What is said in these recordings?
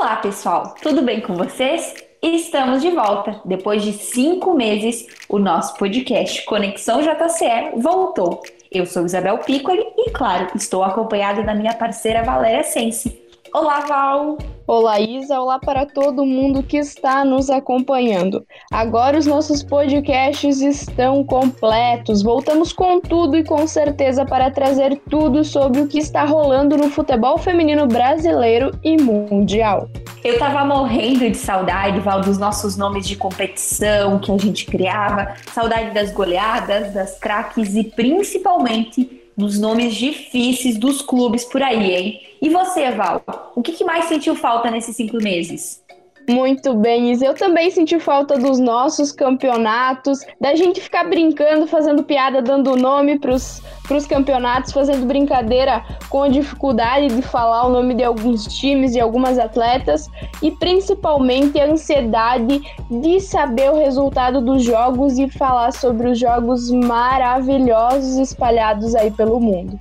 Olá, pessoal, tudo bem com vocês? Estamos de volta. Depois de cinco meses, o nosso podcast Conexão JCE voltou. Eu sou Isabel Piccoli e, claro, estou acompanhada da minha parceira Valéria Sense. Olá, Val! Olá, Isa! Olá para todo mundo que está nos acompanhando. Agora os nossos podcasts estão completos. Voltamos com tudo e com certeza para trazer tudo sobre o que está rolando no futebol feminino brasileiro e mundial. Eu tava morrendo de saudade, Val, dos nossos nomes de competição que a gente criava, saudade das goleadas, das craques e principalmente dos nomes difíceis dos clubes por aí, hein? E você, Val, o que, mais sentiu falta nesses cinco meses? Muito bem, Isa. Eu também senti falta dos nossos campeonatos, da gente ficar brincando, fazendo piada, dando nome para os campeonatos, fazendo brincadeira com a dificuldade de falar o nome de alguns times e algumas atletas, e principalmente a ansiedade de saber o resultado dos jogos e falar sobre os jogos maravilhosos espalhados aí pelo mundo.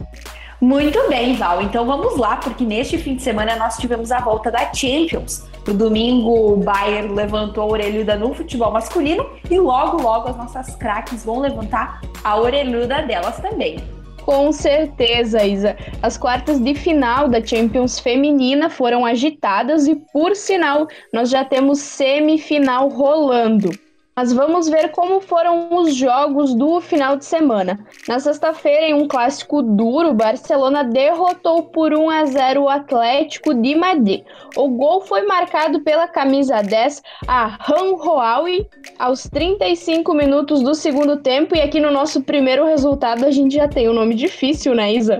Muito bem, Val. Então vamos lá, porque neste fim de semana nós tivemos a volta da Champions. No domingo, o Bayern levantou a orelhuda no futebol masculino e logo, logo as nossas craques vão levantar a orelhuda delas também. Com certeza, Isa. As quartas de final da Champions feminina foram agitadas e, por sinal, nós já temos semifinal rolando. Mas vamos ver como foram os jogos do final de semana. Na sexta-feira, em um clássico duro, Barcelona derrotou por 1 a 0 o Atlético de Madrid. O gol foi marcado pela camisa 10, a Han Hoawi, aos 35 minutos do segundo tempo. E aqui no nosso primeiro resultado a gente já tem o um nome difícil, né, Isa?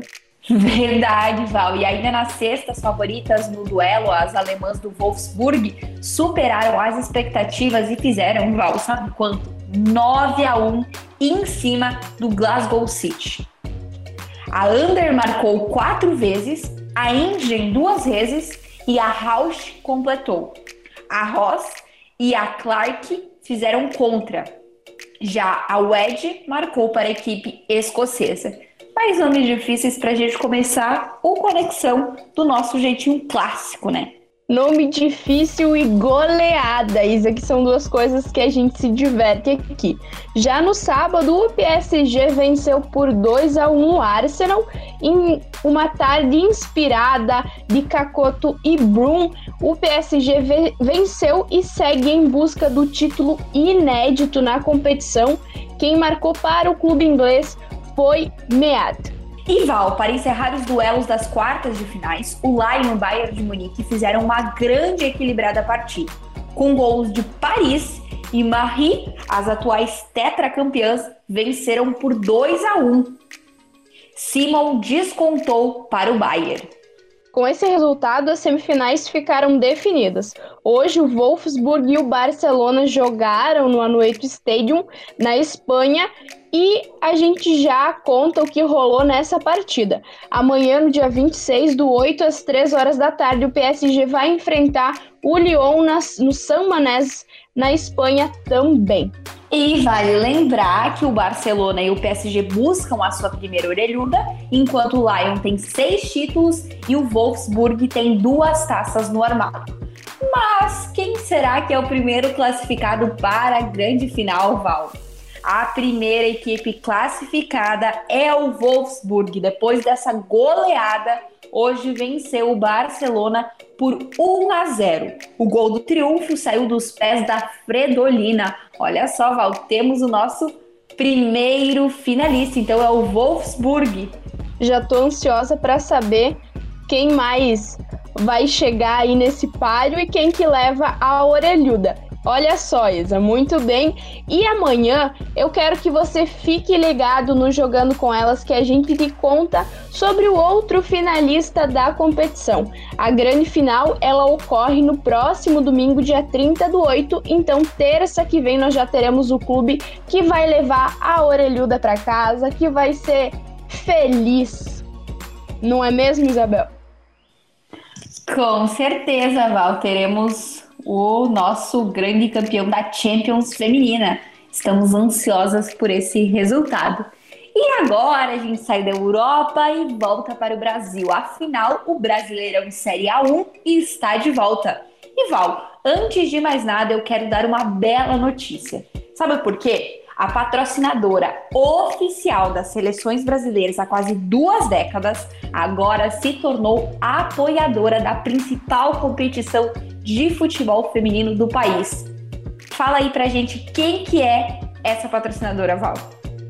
Verdade, Val. E ainda nas sextas favoritas no duelo, as alemãs do Wolfsburg superaram as expectativas e fizeram, Val, sabe quanto? 9 a 1 em cima do Glasgow City. A Under marcou quatro vezes, a Ingen duas vezes e a Rausch completou. A Ross e a Clark fizeram contra. Já a Wedge marcou para a equipe escocesa mais nomes difíceis para a gente começar o Conexão do nosso jeitinho clássico, né? Nome difícil e goleada, Isa, que são duas coisas que a gente se diverte aqui. Já no sábado, o PSG venceu por 2 a 1 o Arsenal em uma tarde inspirada de Cacoto e Brum. O PSG venceu e segue em busca do título inédito na competição. Quem marcou para o clube inglês foi meado. E Val, para encerrar os duelos das quartas de finais, o Lyon e o Bayern de Munique fizeram uma grande equilibrada partida, com gols de Paris e Marie, as atuais tetracampeãs, venceram por 2 a 1. Simon descontou para o Bayern. Com esse resultado, as semifinais ficaram definidas. Hoje, o Wolfsburg e o Barcelona jogaram no Anoeta Stadium, na Espanha, e a gente já conta o que rolou nessa partida. Amanhã, no dia 26, do 8 às 3 horas da tarde, o PSG vai enfrentar o Lyon nas, no San Manés, na Espanha também. E vale lembrar que o Barcelona e o PSG buscam a sua primeira orelhuda, enquanto o Lyon tem seis títulos e o Wolfsburg tem duas taças no armário. Mas quem será que é o primeiro classificado para a grande final, Val? A primeira equipe classificada é o Wolfsburg. Depois dessa goleada, hoje venceu o Barcelona por 1 a 0. O gol do triunfo saiu dos pés da Fredolina. Olha só, Val, temos o nosso primeiro finalista, então é o Wolfsburg. Já tô ansiosa para saber quem mais vai chegar aí nesse páreo e quem que leva a orelhuda. Olha só, Isa, muito bem. E amanhã eu quero que você fique ligado no Jogando com Elas, que a gente te conta sobre o outro finalista da competição. A grande final ela ocorre no próximo domingo, dia 30 do 8. Então, terça que vem, nós já teremos o clube que vai levar a orelhuda para casa, que vai ser feliz. Não é mesmo, Isabel? Com certeza, Val. Teremos o nosso grande campeão da Champions feminina. Estamos ansiosas por esse resultado. E agora a gente sai da Europa e volta para o Brasil. Afinal, o Brasileirão em Série A1 está de volta. E Val, antes de mais nada, eu quero dar uma bela notícia. Sabe por quê? A patrocinadora oficial das seleções brasileiras há quase duas décadas agora se tornou apoiadora da principal competição de futebol feminino do país. Fala aí pra gente quem que é essa patrocinadora, Val.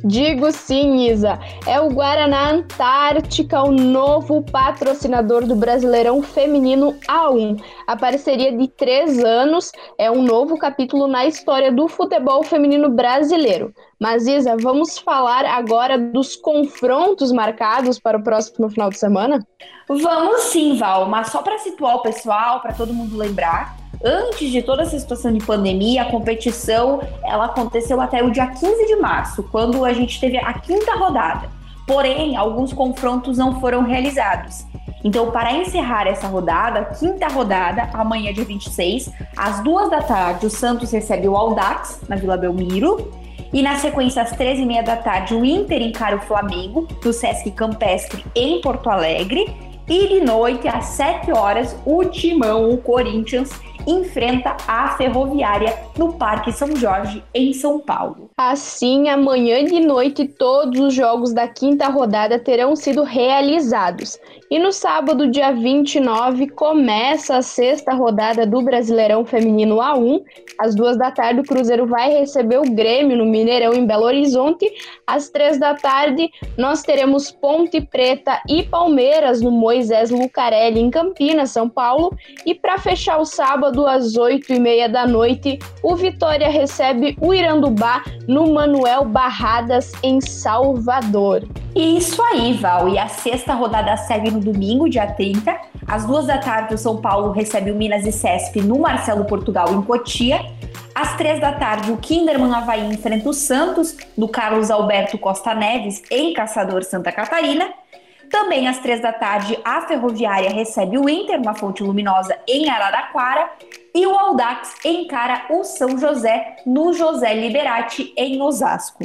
Digo sim, Isa. É o Guaraná Antártica, o novo patrocinador do Brasileirão Feminino A1. A parceria de três anos é um novo capítulo na história do futebol feminino brasileiro. Mas, Isa, vamos falar agora dos confrontos marcados para o próximo final de semana? Vamos sim, Val, mas só para situar o pessoal, para todo mundo lembrar, Antes de toda essa situação de pandemia, a competição ela aconteceu até o dia 15 de março, quando a gente teve a quinta rodada. Porém, alguns confrontos não foram realizados. Então, para encerrar essa rodada, quinta rodada, amanhã, dia 26, às duas da tarde, o Santos recebe o Aldax, na Vila Belmiro. E na sequência, às 13h30 da tarde, o Inter encara o Flamengo, no Sesc Campestre, em Porto Alegre. E de noite, às 7 horas, o Timão, o Corinthians, enfrenta a Ferroviária no Parque São Jorge, em São Paulo. Assim, amanhã de noite, todos os jogos da quinta rodada terão sido realizados. E no sábado, dia 29, começa a sexta rodada do Brasileirão Feminino A1. Às duas da tarde, o Cruzeiro vai receber o Grêmio no Mineirão, em Belo Horizonte. Às três da tarde, nós teremos Ponte Preta e Palmeiras no Moisés Lucarelli, em Campinas, São Paulo. E para fechar o sábado, às oito e meia da noite, o Vitória recebe o Irandubá no Manuel Barradas, em Salvador. Isso aí, Val. E a sexta rodada segue no domingo, dia 30. Às duas da tarde, o São Paulo recebe o Minas e Cesp no Marcelo Portugal, em Cotia. Às três da tarde, o Kinderman Havaí enfrenta o Santos, no Carlos Alberto Costa Neves, em Caçador, Santa Catarina. Também às três da tarde, a Ferroviária recebe o Inter, uma fonte luminosa, em Araraquara. E o Aldax encara o São José, no José Liberati, em Osasco.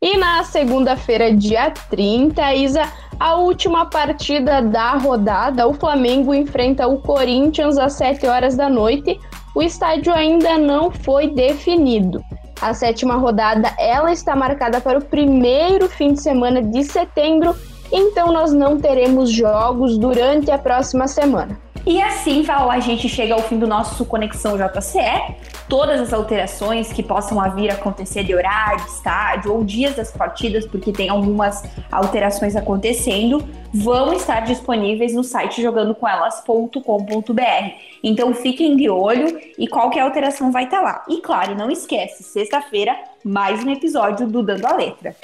E na segunda-feira, dia 30, Isa, a última partida da rodada, o Flamengo enfrenta o Corinthians às 7 horas da noite. O estádio ainda não foi definido. A sétima rodada, ela está marcada para o primeiro fim de semana de setembro, então nós não teremos jogos durante a próxima semana. E assim, Val, a gente chega ao fim do nosso Conexão JCE. Todas as alterações que possam vir a acontecer de horário, estádio ou dias das partidas, porque tem algumas alterações acontecendo, vão estar disponíveis no site jogandocomelas.com.br. Então fiquem de olho e qualquer alteração vai estar lá. E claro, não esquece, sexta-feira, mais um episódio do Dando a Letra.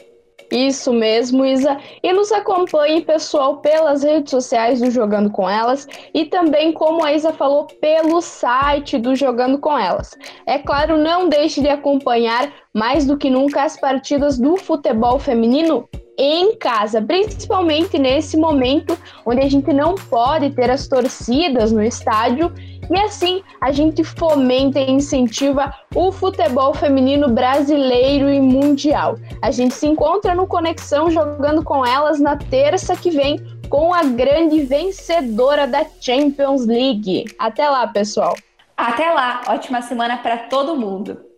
Isso mesmo, Isa. E nos acompanhe, pessoal, pelas redes sociais do Jogando com Elas e também, como a Isa falou, pelo site do Jogando com Elas. É claro, não deixe de acompanhar mais do que nunca as partidas do futebol feminino em casa, principalmente nesse momento onde a gente não pode ter as torcidas no estádio e assim a gente fomenta e incentiva o futebol feminino brasileiro e mundial. A gente se encontra no Conexão jogando com elas na terça que vem com a grande vencedora da Champions League. Até lá, pessoal. Até lá, ótima semana para todo mundo.